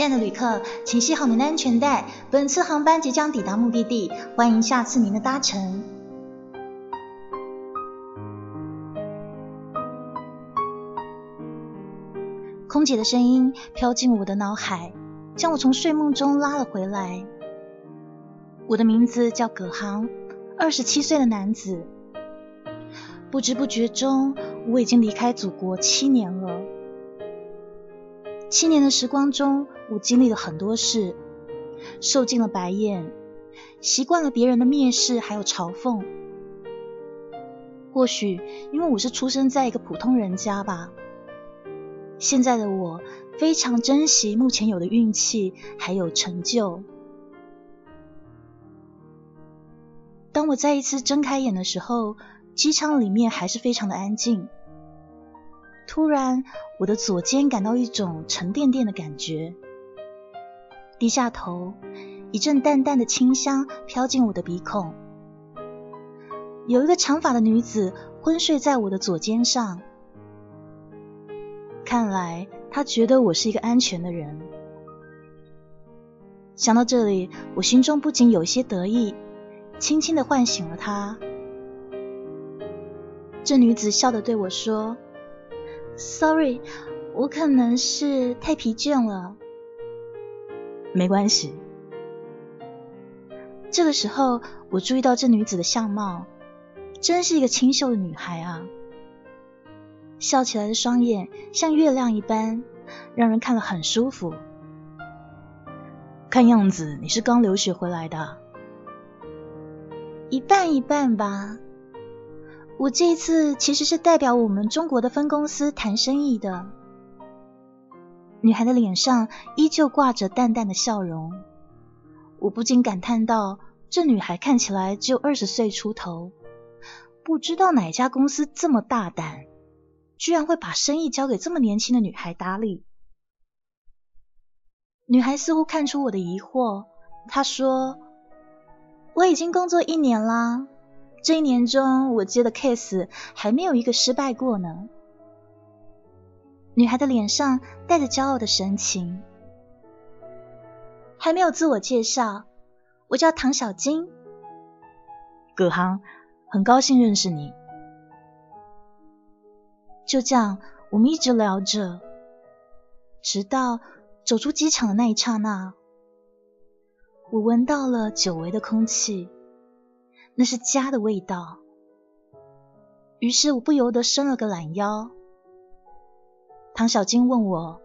亲爱的旅客，请系好您的安全带，本次航班即将抵达目的地，欢迎下次您的搭乘。空姐的声音飘进我的脑海，将我从睡梦中拉了回来。我的名字叫葛航，二十七岁的男子。不知不觉中，我已经离开祖国七年了。七年的时光中，我经历了很多事，受尽了白眼，习惯了别人的蔑视还有嘲讽。或许因为我是出生在一个普通人家吧，现在的我非常珍惜目前有的运气还有成就。当我再一次睁开眼的时候，机舱里面还是非常的安静。突然，我的左肩感到一种沉甸甸的感觉。低下头，一阵淡淡的清香飘进我的鼻孔。有一个长发的女子昏睡在我的左肩上。看来她觉得我是一个安全的人。想到这里，我心中不禁有些得意，轻轻的唤醒了她。这女子笑着对我说。Sorry，我可能是太疲倦了。没关系。这个时候，我注意到这女子的相貌，真是一个清秀的女孩啊！笑起来的双眼像月亮一般，让人看了很舒服。看样子你是刚留学回来的，一半一半吧。我这一次其实是代表我们中国的分公司谈生意的。女孩的脸上依旧挂着淡淡的笑容，我不禁感叹道：这女孩看起来只有二十岁出头，不知道哪家公司这么大胆，居然会把生意交给这么年轻的女孩打理。女孩似乎看出我的疑惑，她说：“我已经工作一年啦。”这一年中，我接的 case 还没有一个失败过呢。女孩的脸上带着骄傲的神情，还没有自我介绍，我叫唐小金。葛航，很高兴认识你。就这样，我们一直聊着，直到走出机场的那一刹那，我闻到了久违的空气。那是家的味道，于是我不由得伸了个懒腰。唐小金问我：“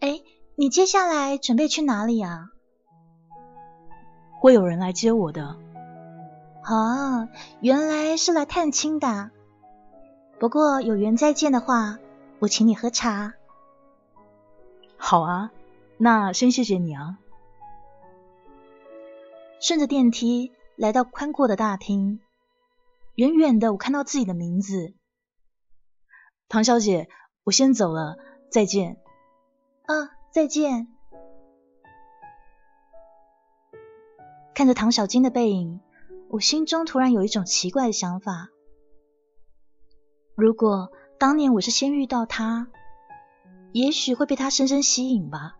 哎，你接下来准备去哪里啊？”会有人来接我的。啊，原来是来探亲的。不过有缘再见的话，我请你喝茶。好啊，那先谢谢你啊。顺着电梯。来到宽阔的大厅，远远的我看到自己的名字，唐小姐，我先走了，再见。啊，再见。看着唐小金的背影，我心中突然有一种奇怪的想法：如果当年我是先遇到他，也许会被他深深吸引吧。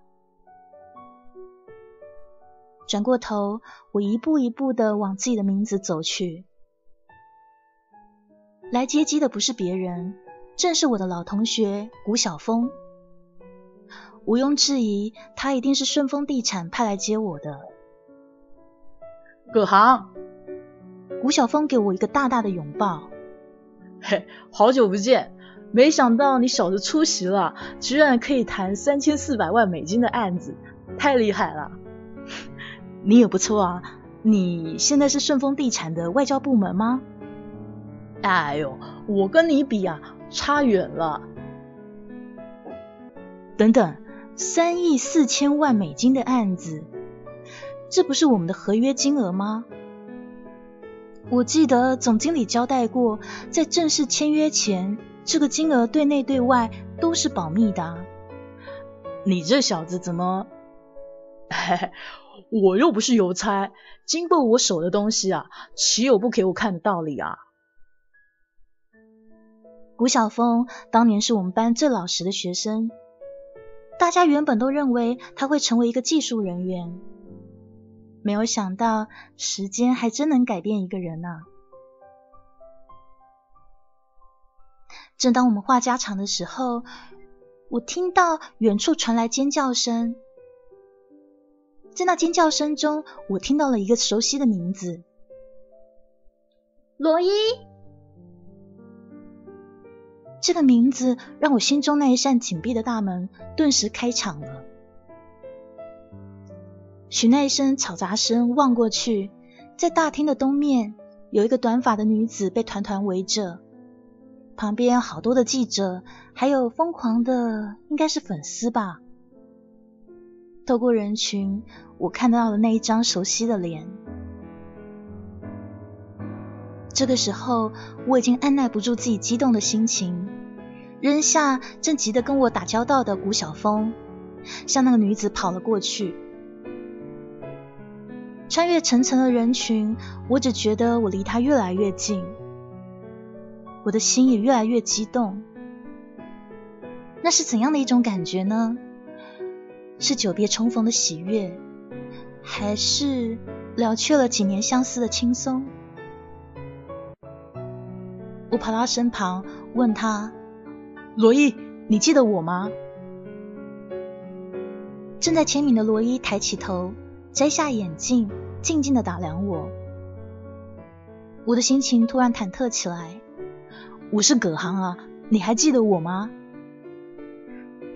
转过头，我一步一步的往自己的名字走去。来接机的不是别人，正是我的老同学谷晓峰。毋庸置疑，他一定是顺丰地产派来接我的。葛航，谷晓峰给我一个大大的拥抱。嘿，好久不见，没想到你小子出席了，居然可以谈三千四百万美金的案子，太厉害了。你也不错啊，你现在是顺丰地产的外交部门吗？哎呦，我跟你比啊，差远了。等等，三亿四千万美金的案子，这不是我们的合约金额吗？我记得总经理交代过，在正式签约前，这个金额对内对外都是保密的。你这小子怎么？我又不是邮差，经过我手的东西啊，岂有不给我看的道理啊？吴晓峰当年是我们班最老实的学生，大家原本都认为他会成为一个技术人员，没有想到时间还真能改变一个人呢。正当我们话家常的时候，我听到远处传来尖叫声。在那尖叫声中，我听到了一个熟悉的名字——罗伊。这个名字让我心中那一扇紧闭的大门顿时开敞了。许那一声嘈杂声望过去，在大厅的东面有一个短发的女子被团团围着，旁边好多的记者，还有疯狂的，应该是粉丝吧。透过人群，我看到了那一张熟悉的脸。这个时候，我已经按耐不住自己激动的心情，扔下正急得跟我打交道的古小峰，向那个女子跑了过去。穿越层层的人群，我只觉得我离她越来越近，我的心也越来越激动。那是怎样的一种感觉呢？是久别重逢的喜悦，还是了却了几年相思的轻松？我跑到身旁，问他：“罗伊，你记得我吗？”正在签名的罗伊抬起头，摘下眼镜，静静的打量我。我的心情突然忐忑起来。我是葛航啊，你还记得我吗？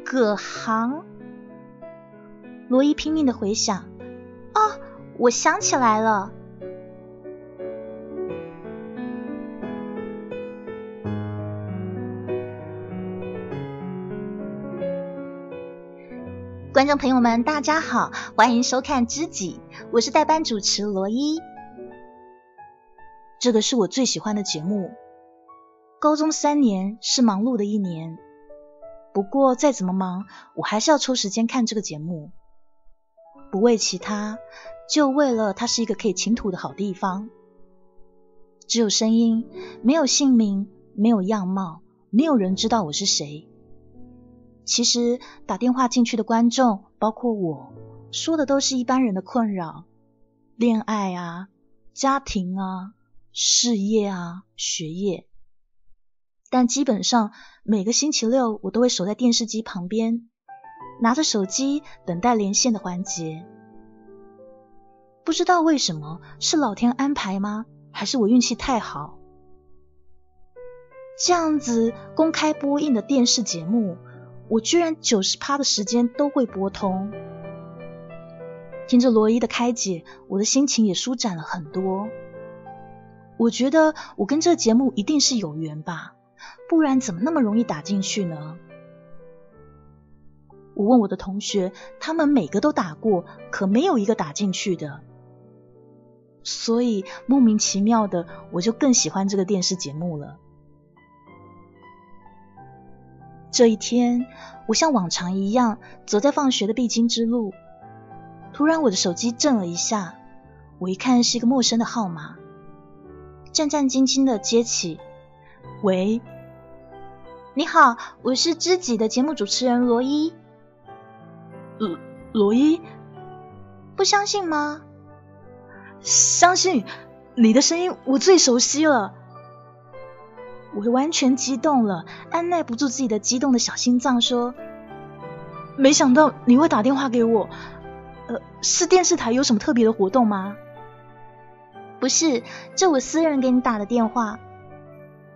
葛航。罗伊拼命的回想，哦，我想起来了。观众朋友们，大家好，欢迎收看《知己》，我是代班主持罗伊。这个是我最喜欢的节目。高中三年是忙碌的一年，不过再怎么忙，我还是要抽时间看这个节目。不为其他，就为了它是一个可以倾吐的好地方。只有声音，没有姓名，没有样貌，没有人知道我是谁。其实打电话进去的观众，包括我，说的都是一般人的困扰：恋爱啊，家庭啊，事业啊，学业。但基本上每个星期六，我都会守在电视机旁边。拿着手机等待连线的环节，不知道为什么是老天安排吗？还是我运气太好？这样子公开播映的电视节目，我居然九十趴的时间都会拨通。听着罗伊的开解，我的心情也舒展了很多。我觉得我跟这个节目一定是有缘吧，不然怎么那么容易打进去呢？我问我的同学，他们每个都打过，可没有一个打进去的。所以莫名其妙的，我就更喜欢这个电视节目了。这一天，我像往常一样走在放学的必经之路，突然我的手机震了一下，我一看是一个陌生的号码，战战兢兢的接起：“喂，你好，我是知己的节目主持人罗伊。”罗罗伊，不相信吗？相信，你的声音我最熟悉了。我完全激动了，按耐不住自己的激动的小心脏，说：“没想到你会打电话给我，呃，是电视台有什么特别的活动吗？”不是，这我私人给你打的电话。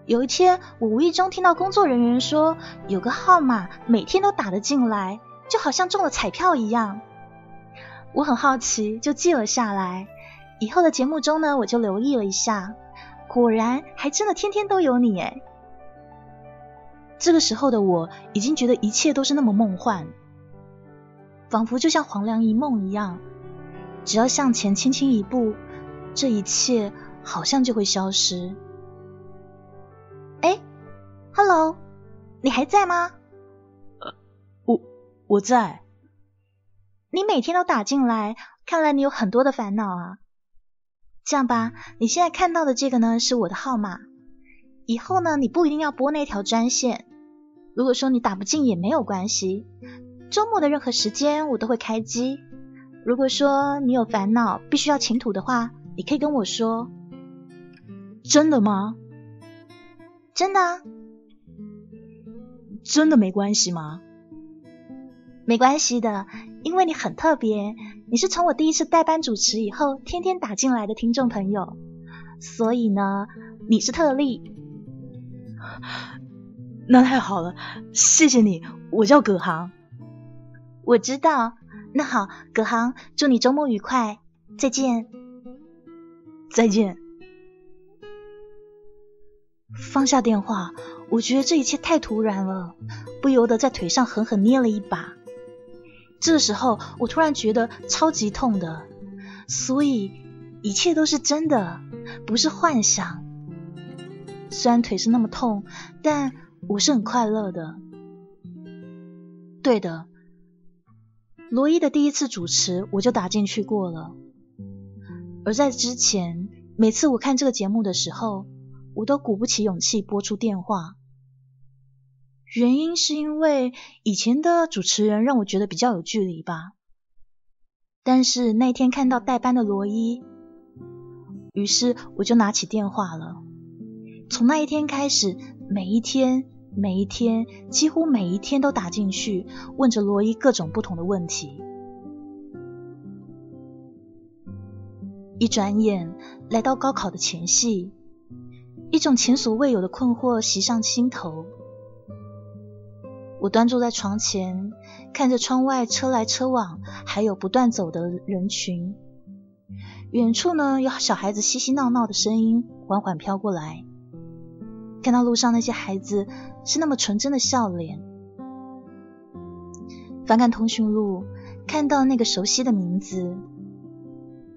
有一天，我无意中听到工作人员说，有个号码每天都打得进来。就好像中了彩票一样，我很好奇，就记了下来。以后的节目中呢，我就留意了一下，果然还真的天天都有你哎。这个时候的我已经觉得一切都是那么梦幻。仿佛就像黄粱一梦一样，只要向前轻轻一步，这一切好像就会消失。哎，Hello，你还在吗？呃，我我在。你每天都打进来，看来你有很多的烦恼啊。这样吧，你现在看到的这个呢是我的号码，以后呢你不一定要拨那条专线。如果说你打不进也没有关系。周末的任何时间我都会开机。如果说你有烦恼，必须要请土的话，你可以跟我说。真的吗？真的。真的没关系吗？没关系的，因为你很特别，你是从我第一次代班主持以后，天天打进来的听众朋友，所以呢，你是特例。那太好了，谢谢你。我叫葛航。我知道，那好，葛航，祝你周末愉快，再见，再见。放下电话，我觉得这一切太突然了，不由得在腿上狠狠捏了一把。这时候，我突然觉得超级痛的，所以一切都是真的，不是幻想。虽然腿是那么痛，但我是很快乐的。对的。罗伊的第一次主持，我就打进去过了。而在之前，每次我看这个节目的时候，我都鼓不起勇气拨出电话。原因是因为以前的主持人让我觉得比较有距离吧。但是那天看到代班的罗伊，于是我就拿起电话了。从那一天开始，每一天。每一天，几乎每一天都打进去，问着罗伊各种不同的问题。一转眼来到高考的前夕，一种前所未有的困惑袭上心头。我端坐在床前，看着窗外车来车往，还有不断走的人群。远处呢，有小孩子嬉嬉闹闹的声音缓缓飘过来。看到路上那些孩子是那么纯真的笑脸，翻看通讯录，看到那个熟悉的名字，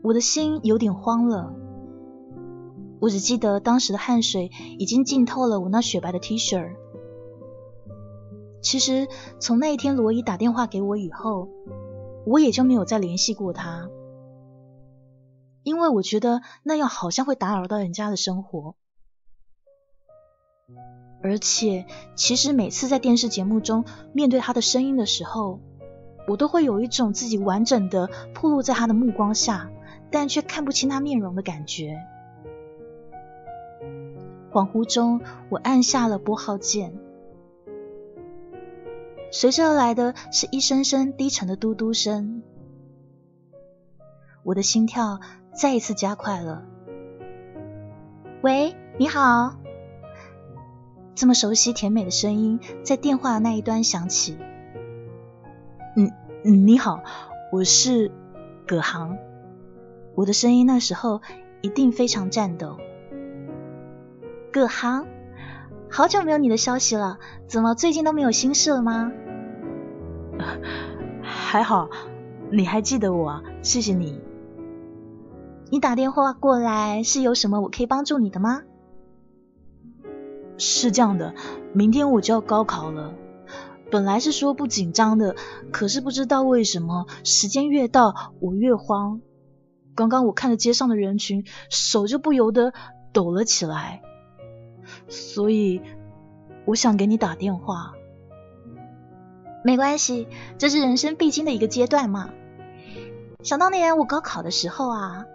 我的心有点慌了。我只记得当时的汗水已经浸透了我那雪白的 T 恤。其实从那一天罗伊打电话给我以后，我也就没有再联系过他，因为我觉得那样好像会打扰到人家的生活。而且，其实每次在电视节目中面对他的声音的时候，我都会有一种自己完整的暴露在他的目光下，但却看不清他面容的感觉。恍惚中，我按下了拨号键，随之而来的是一声声低沉的嘟嘟声，我的心跳再一次加快了。喂，你好。这么熟悉甜美的声音在电话那一端响起。嗯，你好，我是葛航。我的声音那时候一定非常颤抖。葛航，好久没有你的消息了，怎么最近都没有心事了吗？还好，你还记得我，谢谢你。你打电话过来是有什么我可以帮助你的吗？是这样的，明天我就要高考了。本来是说不紧张的，可是不知道为什么，时间越到我越慌。刚刚我看着街上的人群，手就不由得抖了起来。所以我想给你打电话。没关系，这是人生必经的一个阶段嘛。想当年我高考的时候啊，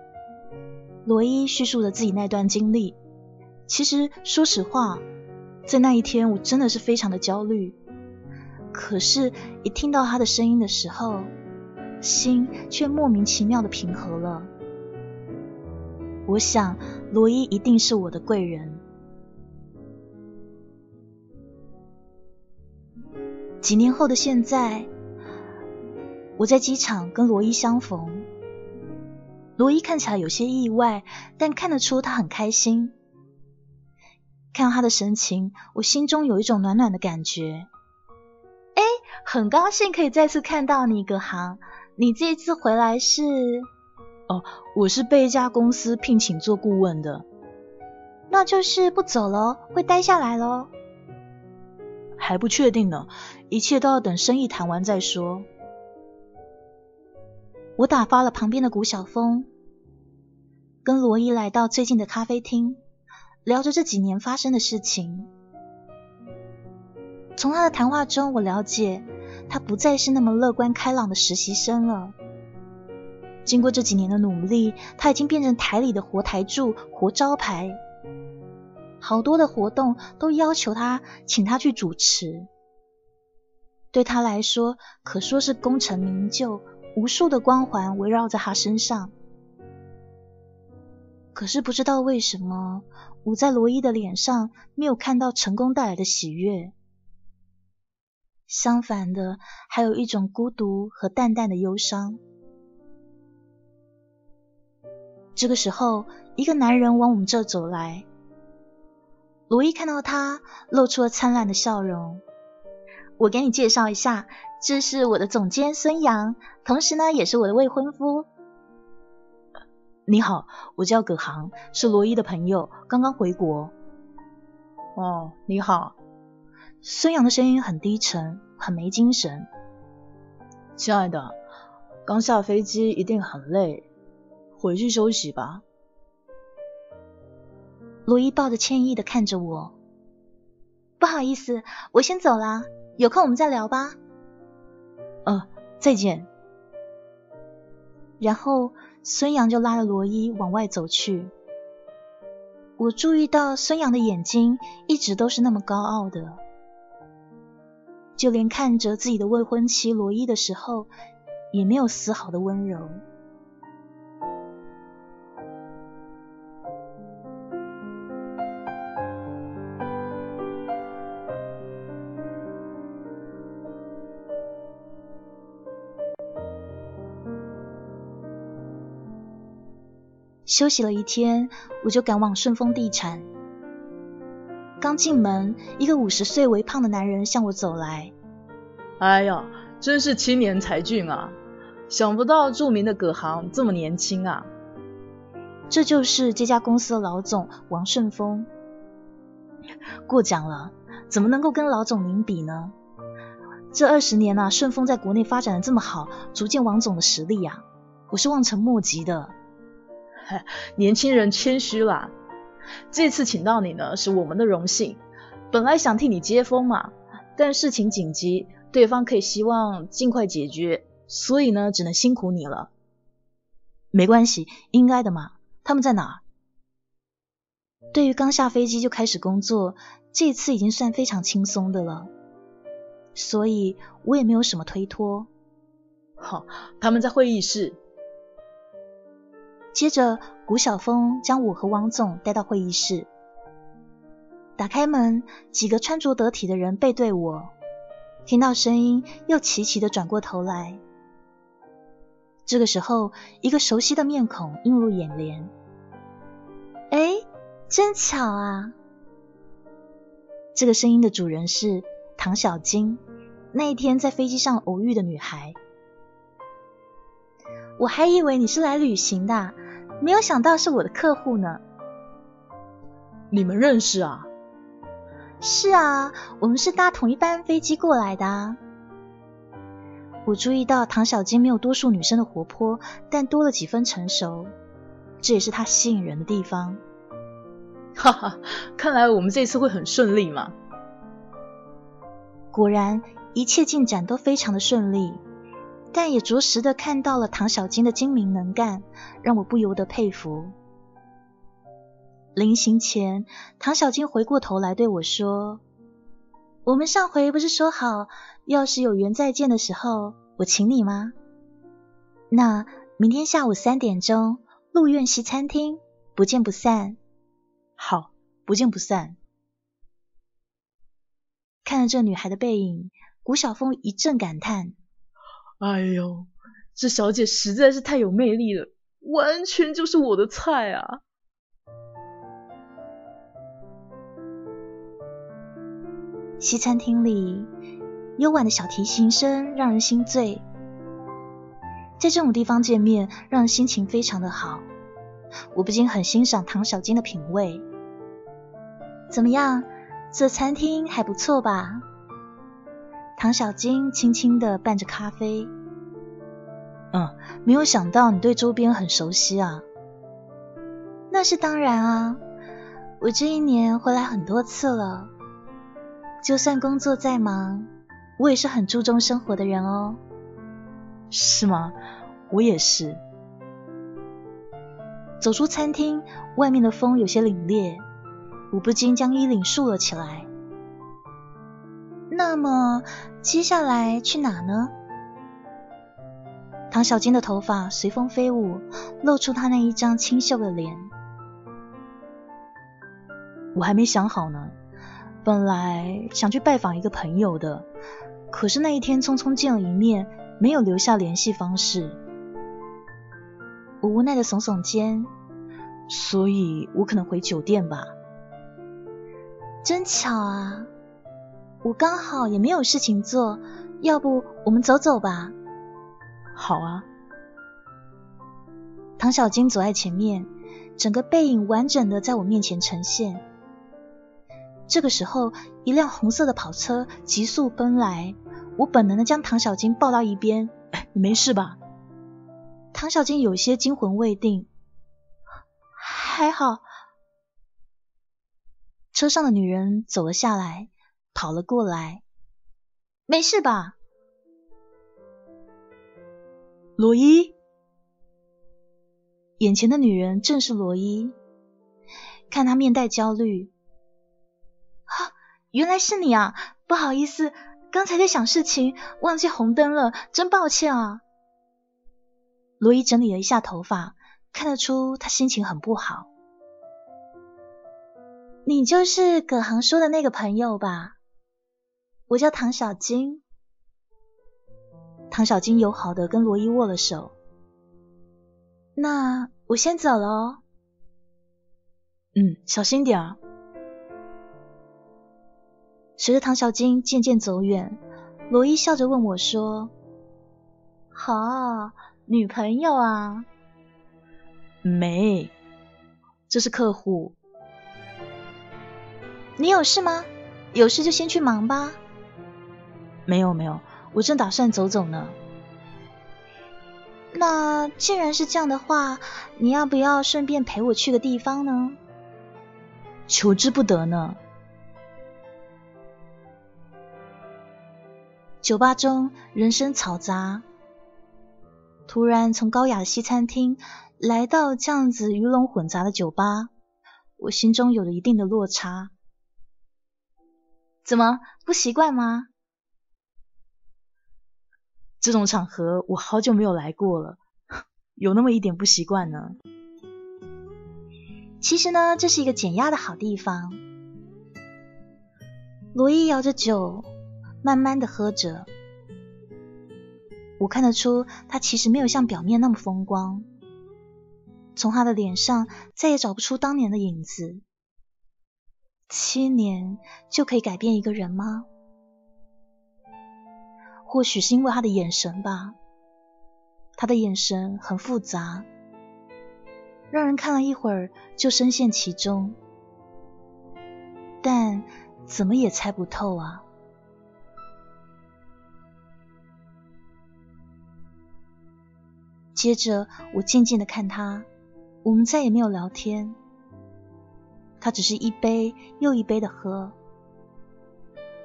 罗伊叙述了自己那段经历。其实，说实话，在那一天，我真的是非常的焦虑。可是，一听到他的声音的时候，心却莫名其妙的平和了。我想，罗伊一定是我的贵人。几年后的现在，我在机场跟罗伊相逢。罗伊看起来有些意外，但看得出他很开心。看到他的神情，我心中有一种暖暖的感觉。哎，很高兴可以再次看到你，葛航。你这次回来是？哦，我是被一家公司聘请做顾问的。那就是不走了，会待下来喽？还不确定呢，一切都要等生意谈完再说。我打发了旁边的古小峰，跟罗伊来到最近的咖啡厅，聊着这几年发生的事情。从他的谈话中，我了解他不再是那么乐观开朗的实习生了。经过这几年的努力，他已经变成台里的活台柱、活招牌。好多的活动都要求他，请他去主持。对他来说，可说是功成名就，无数的光环围绕在他身上。可是不知道为什么，我在罗伊的脸上没有看到成功带来的喜悦。相反的，还有一种孤独和淡淡的忧伤。这个时候，一个男人往我们这走来。罗伊看到他，露出了灿烂的笑容。我给你介绍一下，这是我的总监孙杨，同时呢，也是我的未婚夫。你好，我叫葛航，是罗伊的朋友，刚刚回国。哦，你好。孙杨的声音很低沉，很没精神。亲爱的，刚下飞机一定很累，回去休息吧。罗伊抱着歉意的看着我，不好意思，我先走了，有空我们再聊吧。呃，再见。然后孙杨就拉着罗伊往外走去。我注意到孙杨的眼睛一直都是那么高傲的。就连看着自己的未婚妻罗伊的时候，也没有丝毫的温柔。休息了一天，我就赶往顺丰地产。刚进门，一个五十岁微胖的男人向我走来。哎呀，真是青年才俊啊！想不到著名的葛航这么年轻啊！这就是这家公司的老总王顺丰。过奖了，怎么能够跟老总您比呢？这二十年呐，顺丰在国内发展的这么好，足见王总的实力呀，我是望尘莫及的。年轻人谦虚啦。这次请到你呢，是我们的荣幸。本来想替你接风嘛，但事情紧急，对方可以希望尽快解决，所以呢，只能辛苦你了。没关系，应该的嘛。他们在哪？对于刚下飞机就开始工作，这次已经算非常轻松的了，所以我也没有什么推脱。好，他们在会议室。接着，古小峰将我和王总带到会议室。打开门，几个穿着得体的人背对我，听到声音又齐齐的转过头来。这个时候，一个熟悉的面孔映入眼帘。哎，真巧啊！这个声音的主人是唐小金，那一天在飞机上偶遇的女孩。我还以为你是来旅行的。没有想到是我的客户呢。你们认识啊？是啊，我们是搭同一班飞机过来的。我注意到唐小金没有多数女生的活泼，但多了几分成熟，这也是她吸引人的地方。哈哈，看来我们这次会很顺利嘛。果然，一切进展都非常的顺利。但也着实的看到了唐小金的精明能干，让我不由得佩服。临行前，唐小金回过头来对我说：“我们上回不是说好，要是有缘再见的时候，我请你吗？那明天下午三点钟，陆苑西餐厅，不见不散。”好，不见不散。看着这女孩的背影，古小峰一阵感叹。哎呦，这小姐实在是太有魅力了，完全就是我的菜啊！西餐厅里，幽婉的小提琴声让人心醉。在这种地方见面，让人心情非常的好。我不禁很欣赏唐小金的品味。怎么样，这餐厅还不错吧？唐小金轻轻的拌着咖啡。嗯，没有想到你对周边很熟悉啊。那是当然啊，我这一年回来很多次了。就算工作再忙，我也是很注重生活的人哦。是吗？我也是。走出餐厅，外面的风有些凛冽，我不禁将衣领束了起来。那么接下来去哪呢？唐小金的头发随风飞舞，露出他那一张清秀的脸。我还没想好呢，本来想去拜访一个朋友的，可是那一天匆匆见了一面，没有留下联系方式。我无奈的耸耸肩，所以我可能回酒店吧。真巧啊，我刚好也没有事情做，要不我们走走吧？好啊。唐小金走在前面，整个背影完整的在我面前呈现。这个时候，一辆红色的跑车急速奔来，我本能的将唐小金抱到一边。你没事吧？唐小金有些惊魂未定，还好。车上的女人走了下来，跑了过来，没事吧？罗伊，眼前的女人正是罗伊，看她面带焦虑，啊，原来是你啊！不好意思，刚才在想事情，忘记红灯了，真抱歉啊。罗伊整理了一下头发，看得出他心情很不好。你就是葛航说的那个朋友吧？我叫唐小金。唐小金友好的跟罗伊握了手。那我先走了哦。嗯，小心点啊。随着唐小金渐渐走远，罗伊笑着问我说：“好。”女朋友啊？没，这是客户。你有事吗？有事就先去忙吧。没有没有，我正打算走走呢。那既然是这样的话，你要不要顺便陪我去个地方呢？求之不得呢。酒吧中人声嘈杂。突然从高雅的西餐厅来到这样子鱼龙混杂的酒吧，我心中有了一定的落差。怎么不习惯吗？这种场合我好久没有来过了，有那么一点不习惯呢。其实呢，这是一个减压的好地方。罗伊摇着酒，慢慢的喝着。我看得出，他其实没有像表面那么风光。从他的脸上再也找不出当年的影子。七年就可以改变一个人吗？或许是因为他的眼神吧。他的眼神很复杂，让人看了一会儿就深陷其中，但怎么也猜不透啊。接着，我静静的看他，我们再也没有聊天。他只是一杯又一杯的喝，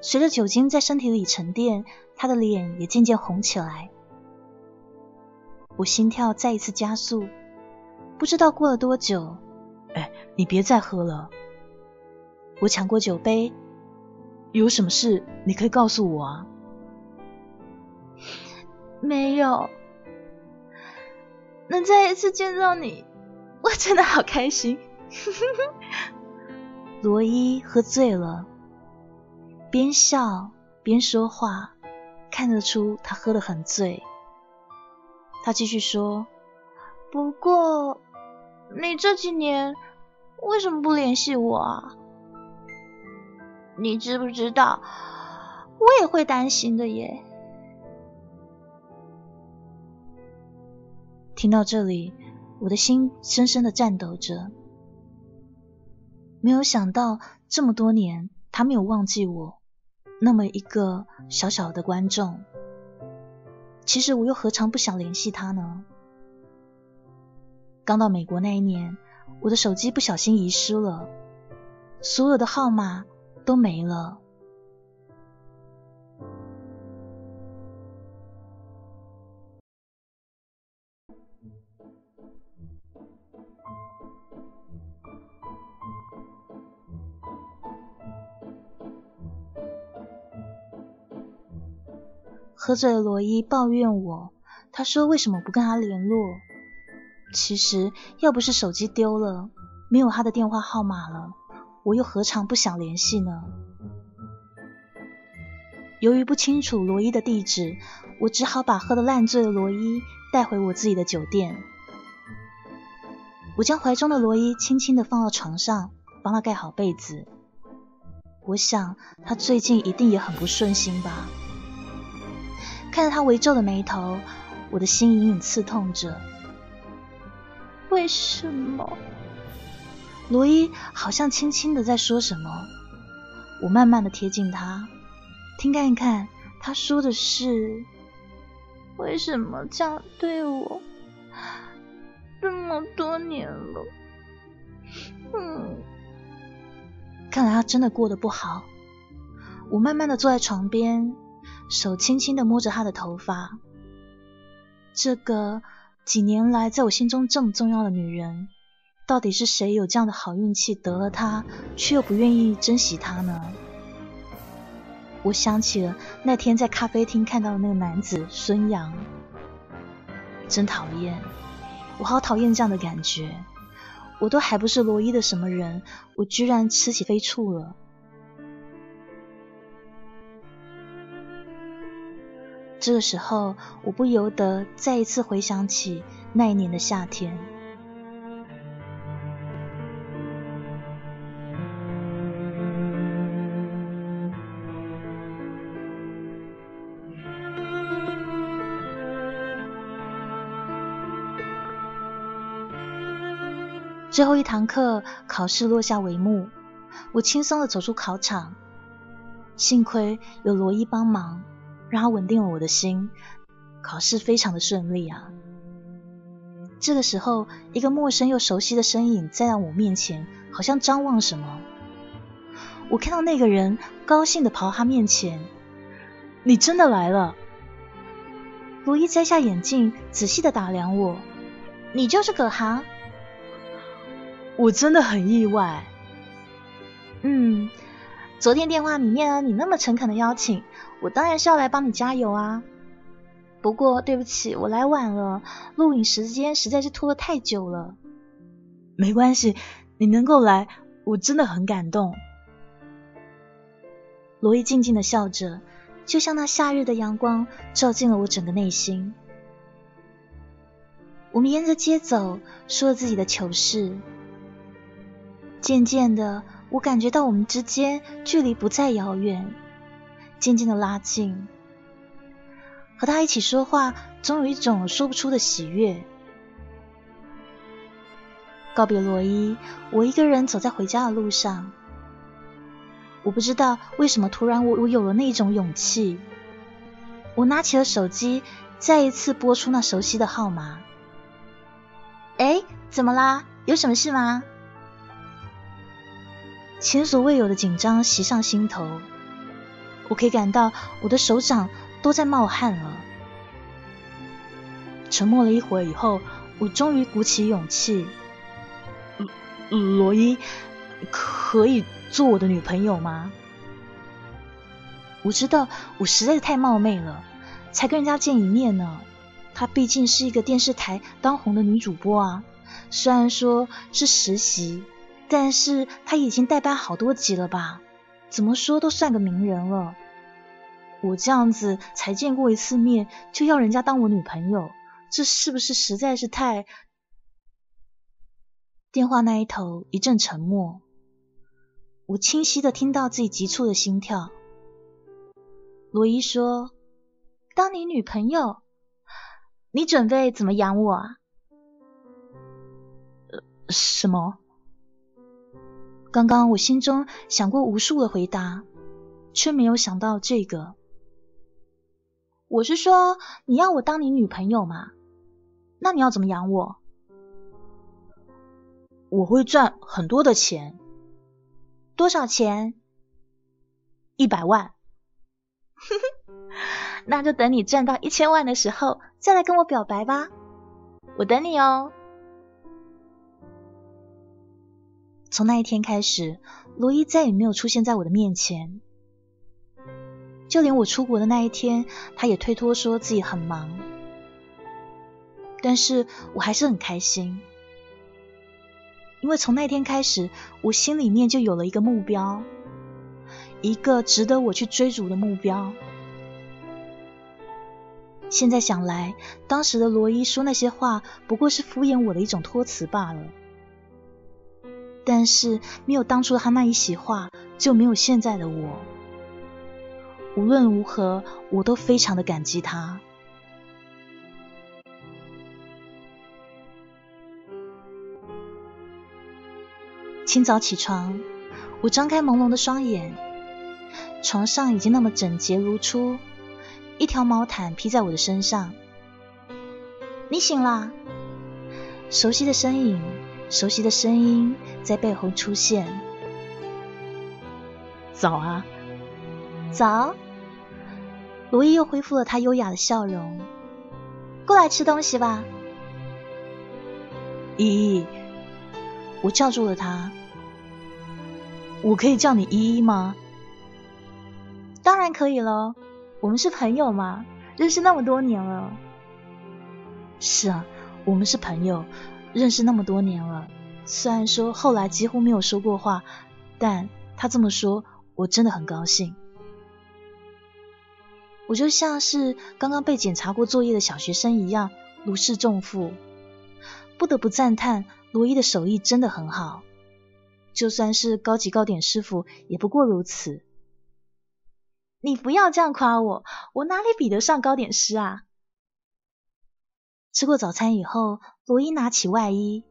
随着酒精在身体里沉淀，他的脸也渐渐红起来。我心跳再一次加速，不知道过了多久。哎，你别再喝了。我抢过酒杯，有什么事你可以告诉我啊。没有。能再一次见到你，我真的好开心。罗伊喝醉了，边笑边说话，看得出他喝得很醉。他继续说：“不过，你这几年为什么不联系我啊？你知不知道，我也会担心的耶。听到这里，我的心深深的颤抖着。没有想到这么多年，他没有忘记我，那么一个小小的观众。其实我又何尝不想联系他呢？刚到美国那一年，我的手机不小心遗失了，所有的号码都没了。喝醉的罗伊抱怨我，他说为什么不跟他联络？其实要不是手机丢了，没有他的电话号码了，我又何尝不想联系呢？由于不清楚罗伊的地址，我只好把喝得烂醉的罗伊带回我自己的酒店。我将怀中的罗伊轻轻地放到床上，帮他盖好被子。我想他最近一定也很不顺心吧。看着他微皱的眉头，我的心隐隐刺痛着。为什么？罗伊好像轻轻的在说什么。我慢慢的贴近他，听看一看，他说的是：为什么这样对我？这么多年了，嗯，看来他真的过得不好。我慢慢的坐在床边。手轻轻的摸着她的头发，这个几年来在我心中这么重要的女人，到底是谁有这样的好运气得了她，却又不愿意珍惜她呢？我想起了那天在咖啡厅看到的那个男子孙杨，真讨厌，我好讨厌这样的感觉。我都还不是罗伊的什么人，我居然吃起飞醋了。这个时候，我不由得再一次回想起那一年的夏天。最后一堂课，考试落下帷幕，我轻松的走出考场，幸亏有罗伊帮忙。让他稳定了我的心，考试非常的顺利啊。这个时候，一个陌生又熟悉的身影在我面前，好像张望什么。我看到那个人，高兴的跑他面前：“你真的来了！”罗伊摘下眼镜，仔细的打量我：“你就是葛航？”我真的很意外。嗯。昨天电话里面，你那么诚恳的邀请，我当然是要来帮你加油啊。不过对不起，我来晚了，录影时间实在是拖了太久了。没关系，你能够来，我真的很感动。罗伊静静的笑着，就像那夏日的阳光照进了我整个内心。我们沿着街走，说了自己的糗事，渐渐的。我感觉到我们之间距离不再遥远，渐渐的拉近。和他一起说话，总有一种说不出的喜悦。告别罗伊，我一个人走在回家的路上。我不知道为什么，突然我我有了那种勇气。我拿起了手机，再一次拨出那熟悉的号码。哎，怎么啦？有什么事吗？前所未有的紧张袭上心头，我可以感到我的手掌都在冒汗了。沉默了一会儿以后，我终于鼓起勇气：“罗伊，可以做我的女朋友吗？”我知道我实在是太冒昧了，才跟人家见一面呢。她毕竟是一个电视台当红的女主播啊，虽然说是实习。但是他已经代班好多集了吧？怎么说都算个名人了。我这样子才见过一次面，就要人家当我女朋友，这是不是实在是太……电话那一头一阵沉默，我清晰的听到自己急促的心跳。罗伊说：“当你女朋友，你准备怎么养我啊？”什么？刚刚我心中想过无数的回答，却没有想到这个。我是说，你要我当你女朋友吗？那你要怎么养我？我会赚很多的钱。多少钱？一百万。那就等你赚到一千万的时候，再来跟我表白吧。我等你哦。从那一天开始，罗伊再也没有出现在我的面前。就连我出国的那一天，他也推脱说自己很忙。但是我还是很开心，因为从那天开始，我心里面就有了一个目标，一个值得我去追逐的目标。现在想来，当时的罗伊说那些话，不过是敷衍我的一种托词罢了。但是没有当初他那一席话，就没有现在的我。无论如何，我都非常的感激他。清早起床，我张开朦胧的双眼，床上已经那么整洁如初，一条毛毯披在我的身上。你醒啦，熟悉的身影，熟悉的声音。在背后出现。早啊，早。罗伊又恢复了他优雅的笑容。过来吃东西吧。依依，我叫住了他。我可以叫你依依吗？当然可以喽，我们是朋友嘛，认识那么多年了。是啊，我们是朋友，认识那么多年了。虽然说后来几乎没有说过话，但他这么说，我真的很高兴。我就像是刚刚被检查过作业的小学生一样，如释重负。不得不赞叹罗伊的手艺真的很好，就算是高级糕点师傅，也不过如此。你不要这样夸我，我哪里比得上糕点师啊？吃过早餐以后，罗伊拿起外衣。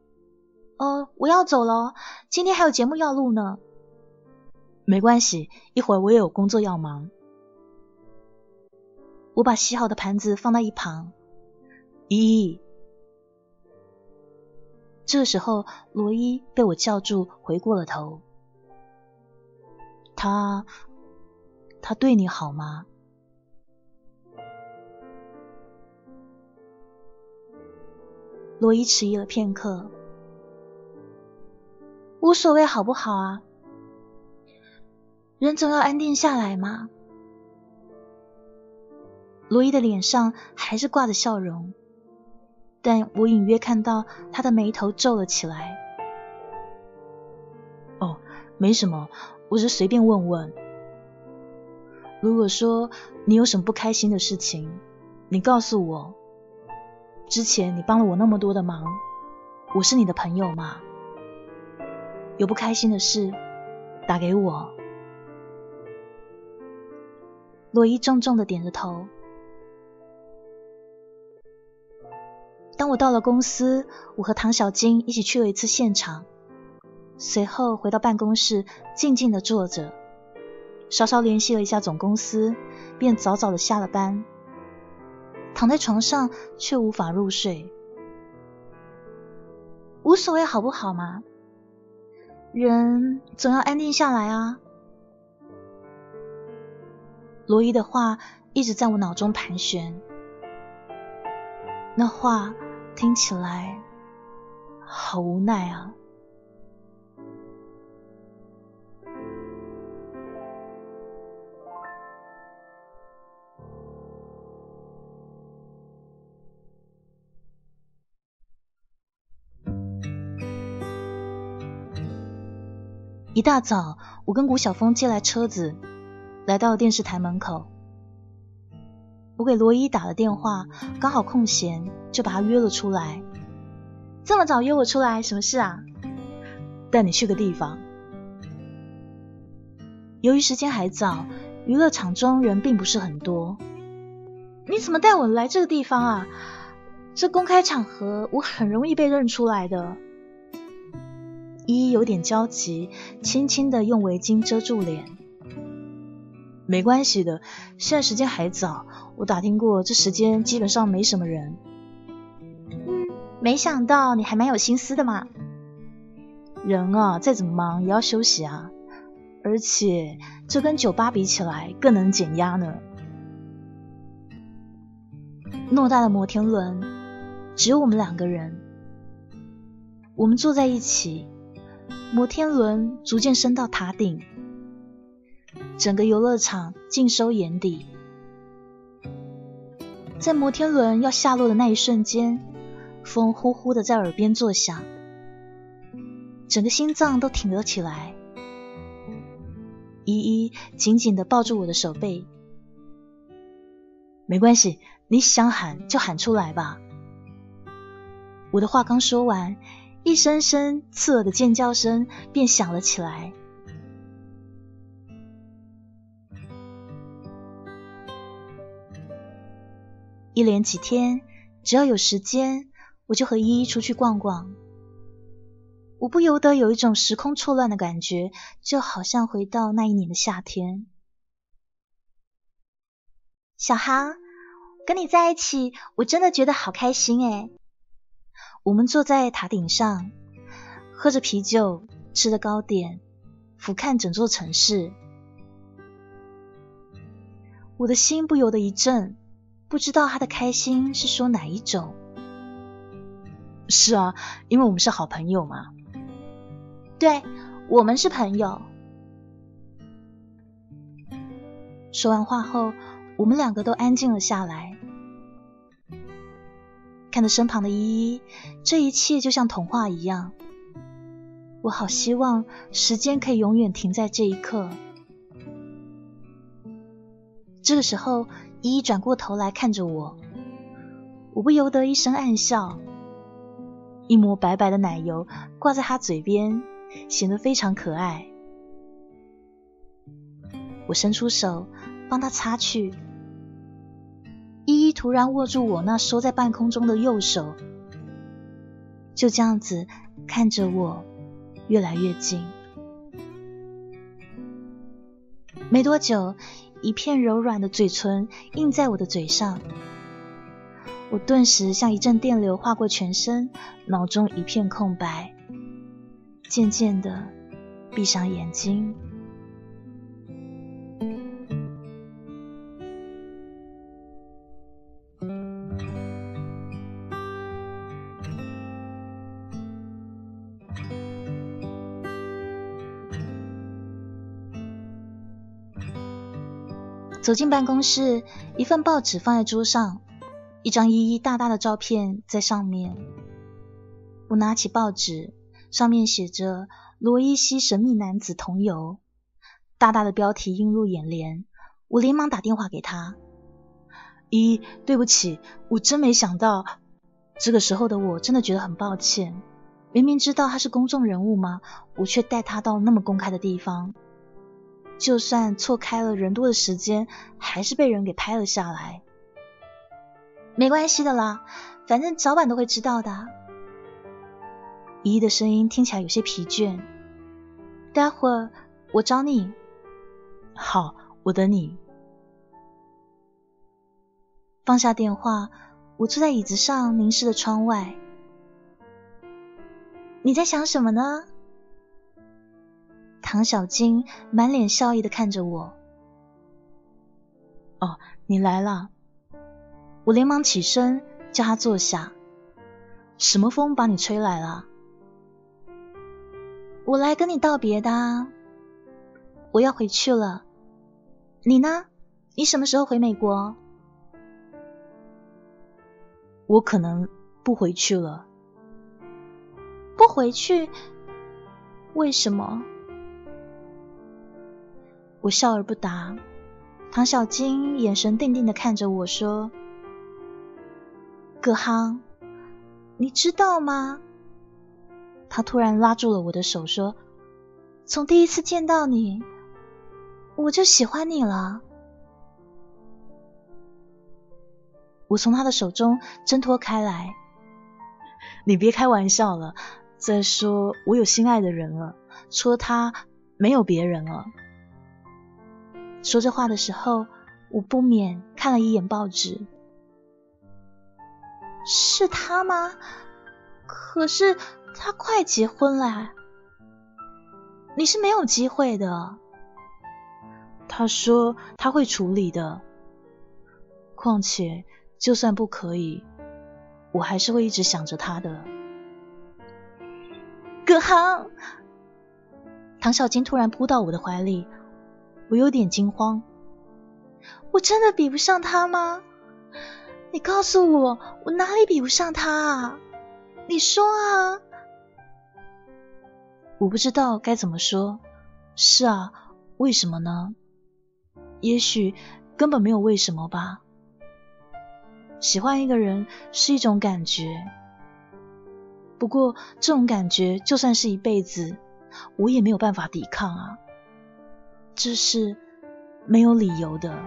呃，我要走了，今天还有节目要录呢。没关系，一会儿我也有工作要忙。我把洗好的盘子放在一旁。依依，这时候罗伊被我叫住，回过了头。他，他对你好吗？罗伊迟疑了片刻。无所谓，好不好啊？人总要安定下来嘛。罗伊的脸上还是挂着笑容，但我隐约看到他的眉头皱了起来。哦，没什么，我是随便问问。如果说你有什么不开心的事情，你告诉我。之前你帮了我那么多的忙，我是你的朋友嘛。有不开心的事，打给我。罗伊重重的点着头。当我到了公司，我和唐小金一起去了一次现场，随后回到办公室，静静的坐着，稍稍联系了一下总公司，便早早的下了班，躺在床上却无法入睡。无所谓，好不好嘛？人总要安定下来啊！罗伊的话一直在我脑中盘旋，那话听起来好无奈啊。一大早，我跟古小峰借来车子，来到电视台门口。我给罗伊打了电话，刚好空闲，就把他约了出来。这么早约我出来，什么事啊？带你去个地方。由于时间还早，娱乐场中人并不是很多。你怎么带我来这个地方啊？这公开场合，我很容易被认出来的。依依有点焦急，轻轻的用围巾遮住脸。没关系的，现在时间还早，我打听过，这时间基本上没什么人。嗯，没想到你还蛮有心思的嘛。人啊，再怎么忙也要休息啊。而且这跟酒吧比起来更能减压呢。偌大的摩天轮，只有我们两个人。我们坐在一起，摩天轮逐渐升到塔顶，整个游乐场尽收眼底。在摩天轮要下落的那一瞬间，风呼呼的在耳边作响，整个心脏都挺了起来。依依紧紧的抱住我的手背，没关系，你想喊就喊出来吧。我的话刚说完，一声声刺耳的尖叫声便响了起来。一连几天，只要有时间，我就和依依出去逛逛。我不由得有一种时空错乱的感觉，就好像回到那一年的夏天。小航，跟你在一起，我真的觉得好开心哎！我们坐在塔顶上，喝着啤酒，吃着糕点，俯瞰整座城市。我的心不由得一震，不知道他的开心是说哪一种。是啊，因为我们是好朋友嘛。对我们是朋友。说完话后，我们两个都安静了下来，看着身旁的依依，这一切就像童话一样。我好希望时间可以永远停在这一刻。这个时候，依依转过头来看着我，我不由得一声暗笑。一抹白白的奶油挂在她嘴边。显得非常可爱。我伸出手帮她擦去，依依突然握住我那收在半空中的右手，就这样子看着我越来越近。没多久，一片柔软的嘴唇印在我的嘴上，我顿时像一阵电流划过全身，脑中一片空白。渐渐的闭上眼睛。走进办公室，一份报纸放在桌上，一张依依大大的照片在上面。我拿起报纸。上面写着“罗伊西神秘男子同游”，大大的标题映入眼帘。我连忙打电话给他：“一，对不起，我真没想到。”这个时候的我真的觉得很抱歉。明明知道他是公众人物吗？我却带他到那么公开的地方，就算错开了人多的时间，还是被人给拍了下来。没关系的啦，反正早晚都会知道的。依依的声音听起来有些疲倦。待会儿我找你。好，我等你。放下电话，我坐在椅子上凝视着窗外。你在想什么呢？唐小金满脸笑意的看着我。哦，你来了。我连忙起身叫他坐下。什么风把你吹来了？我来跟你道别的，我要回去了。你呢？你什么时候回美国？我可能不回去了。不回去？为什么？我笑而不答。唐小金眼神定定的看着我说：“葛航，你知道吗？”他突然拉住了我的手，说：“从第一次见到你，我就喜欢你了。我从他的手中挣脱开来。你别开玩笑了。再说，我有心爱的人了，除了他，没有别人了。说这话的时候，我不免看了一眼报纸。是他吗？可是他快结婚了，你是没有机会的。他说他会处理的。况且，就算不可以，我还是会一直想着他的。葛航，唐小金突然扑到我的怀里，我有点惊慌。我真的比不上他吗？你告诉我，我哪里比不上他啊？你说啊！我不知道该怎么说。是啊，为什么呢？也许根本没有为什么吧。喜欢一个人是一种感觉，不过这种感觉就算是一辈子，我也没有办法抵抗啊。这是没有理由的。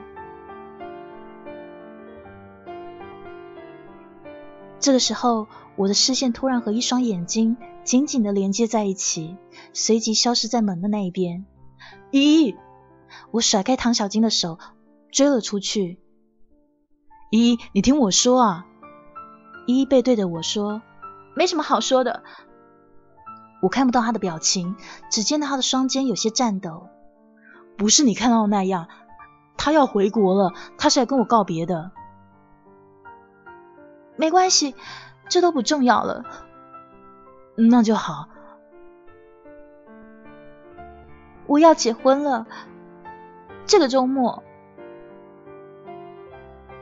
这个时候，我的视线突然和一双眼睛紧紧的连接在一起，随即消失在门的那一边。依依，我甩开唐小金的手，追了出去。依依，你听我说啊！依依背对着我说：“没什么好说的。”我看不到他的表情，只见到他的双肩有些颤抖。不是你看到的那样，他要回国了，他是来跟我告别的。没关系，这都不重要了。那就好。我要结婚了，这个周末。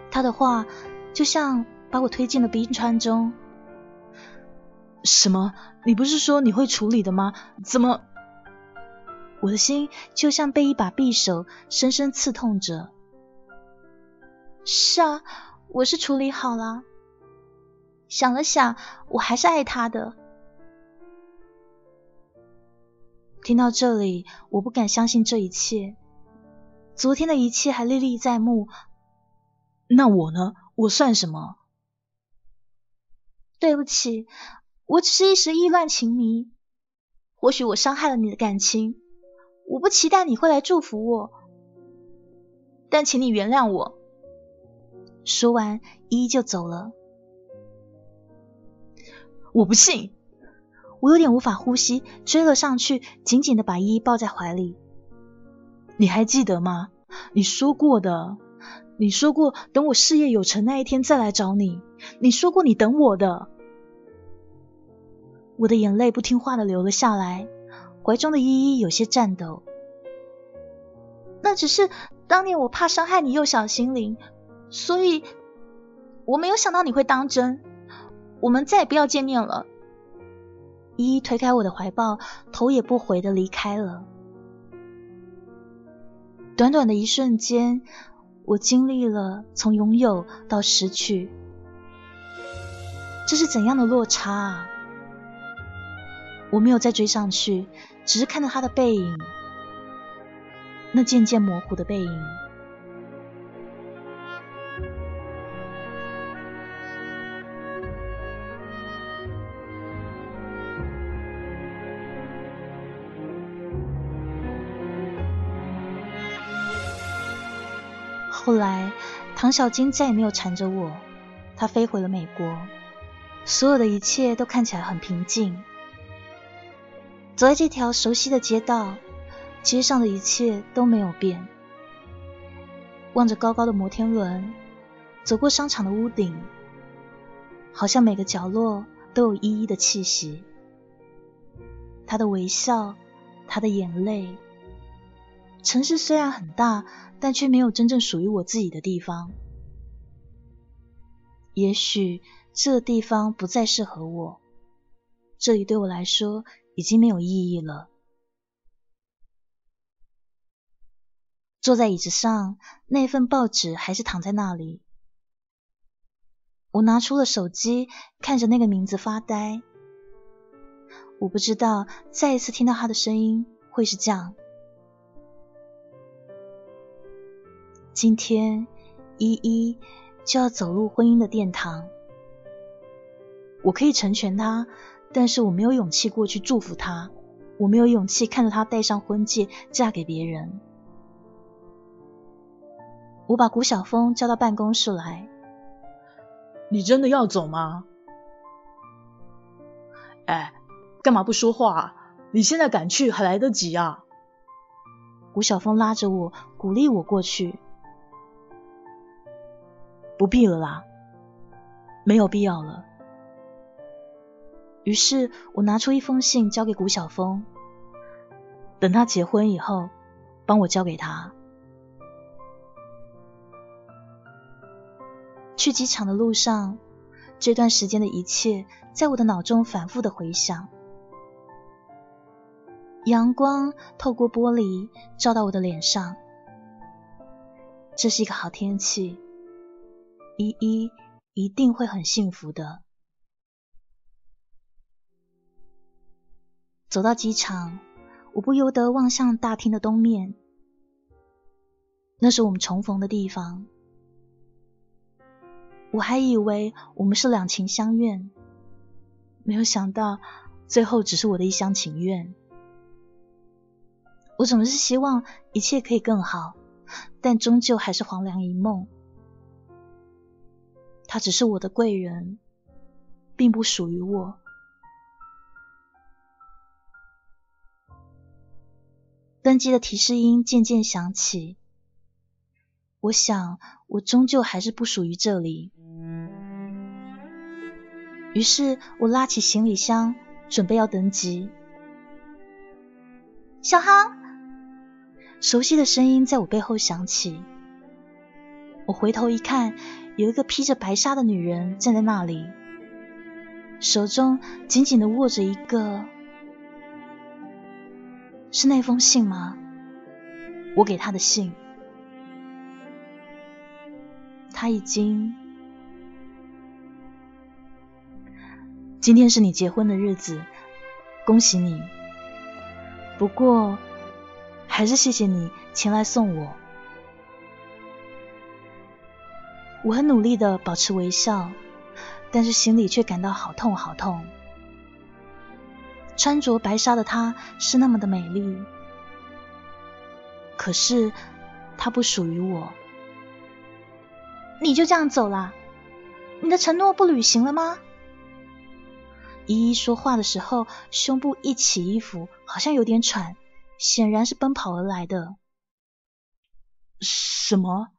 他的话就像把我推进了冰川中。什么？你不是说你会处理的吗？怎么？我的心就像被一把匕首深深刺痛着。是啊，我是处理好了。想了想，我还是爱他的。听到这里，我不敢相信这一切。昨天的一切还历历在目。那我呢？我算什么？对不起，我只是一时意乱情迷。或许我伤害了你的感情。我不期待你会来祝福我，但请你原谅我。说完，依依就走了。我不信，我有点无法呼吸，追了上去，紧紧的把依依抱在怀里。你还记得吗？你说过的，你说过等我事业有成那一天再来找你。你说过你等我的。我的眼泪不听话的流了下来，怀中的依依有些颤抖。那只是当年我怕伤害你幼小心灵，所以我没有想到你会当真。我们再也不要见面了。依依推开我的怀抱，头也不回的离开了。短短的一瞬间，我经历了从拥有到失去，这是怎样的落差啊！我没有再追上去，只是看到他的背影，那渐渐模糊的背影。后来，唐小金再也没有缠着我，他飞回了美国，所有的一切都看起来很平静。走在这条熟悉的街道，街上的一切都没有变。望着高高的摩天轮，走过商场的屋顶，好像每个角落都有依依的气息。他的微笑，他的眼泪。城市虽然很大。但却没有真正属于我自己的地方。也许这地方不再适合我，这里对我来说已经没有意义了。坐在椅子上，那份报纸还是躺在那里。我拿出了手机，看着那个名字发呆。我不知道再一次听到他的声音会是这样。今天依依就要走入婚姻的殿堂。我可以成全她，但是我没有勇气过去祝福他，我没有勇气看着他戴上婚戒嫁给别人。我把谷小峰叫到办公室来。你真的要走吗？哎，干嘛不说话？你现在赶去还来得及啊！谷小峰拉着我，鼓励我过去。不必了啦，没有必要了。于是我拿出一封信交给谷小峰，等他结婚以后，帮我交给他。去机场的路上，这段时间的一切在我的脑中反复的回响。阳光透过玻璃照到我的脸上，这是一个好天气，依依一定会很幸福的。走到机场，我不由得望向大厅的东面，那是我们重逢的地方。我还以为我们是两情相悦，没有想到最后只是我的一厢情愿。我总是希望一切可以更好，但终究还是黄粱一梦。他只是我的贵人，并不属于我。登机的提示音渐渐响起，我想我终究还是不属于这里。于是我拉起行李箱，准备要登机。小航，熟悉的声音在我背后响起。我回头一看，有一个披着白纱的女人站在那里，手中紧紧的握着一个，是那封信吗？我给他的信。他已经。今天是你结婚的日子，恭喜你。不过，还是谢谢你前来送我。我很努力的保持微笑，但是心里却感到好痛好痛。穿着白纱的她是那么的美丽，可是她不属于我。你就这样走了？你的承诺不履行了吗？依依说话的时候，胸部一起一伏，好像有点喘，显然是奔跑而来的。什么？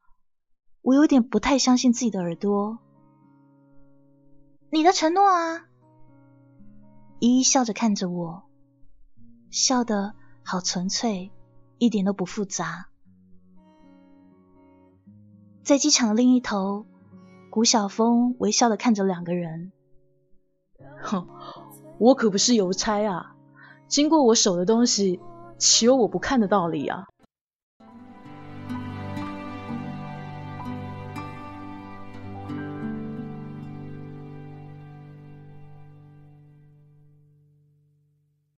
我有点不太相信自己的耳朵。你的承诺啊！依依笑着看着我，笑得好纯粹，一点都不复杂。在机场的另一头，谷晓峰微笑的看着两个人。哼，我可不是邮差啊！经过我手的东西，岂有我不看的道理啊？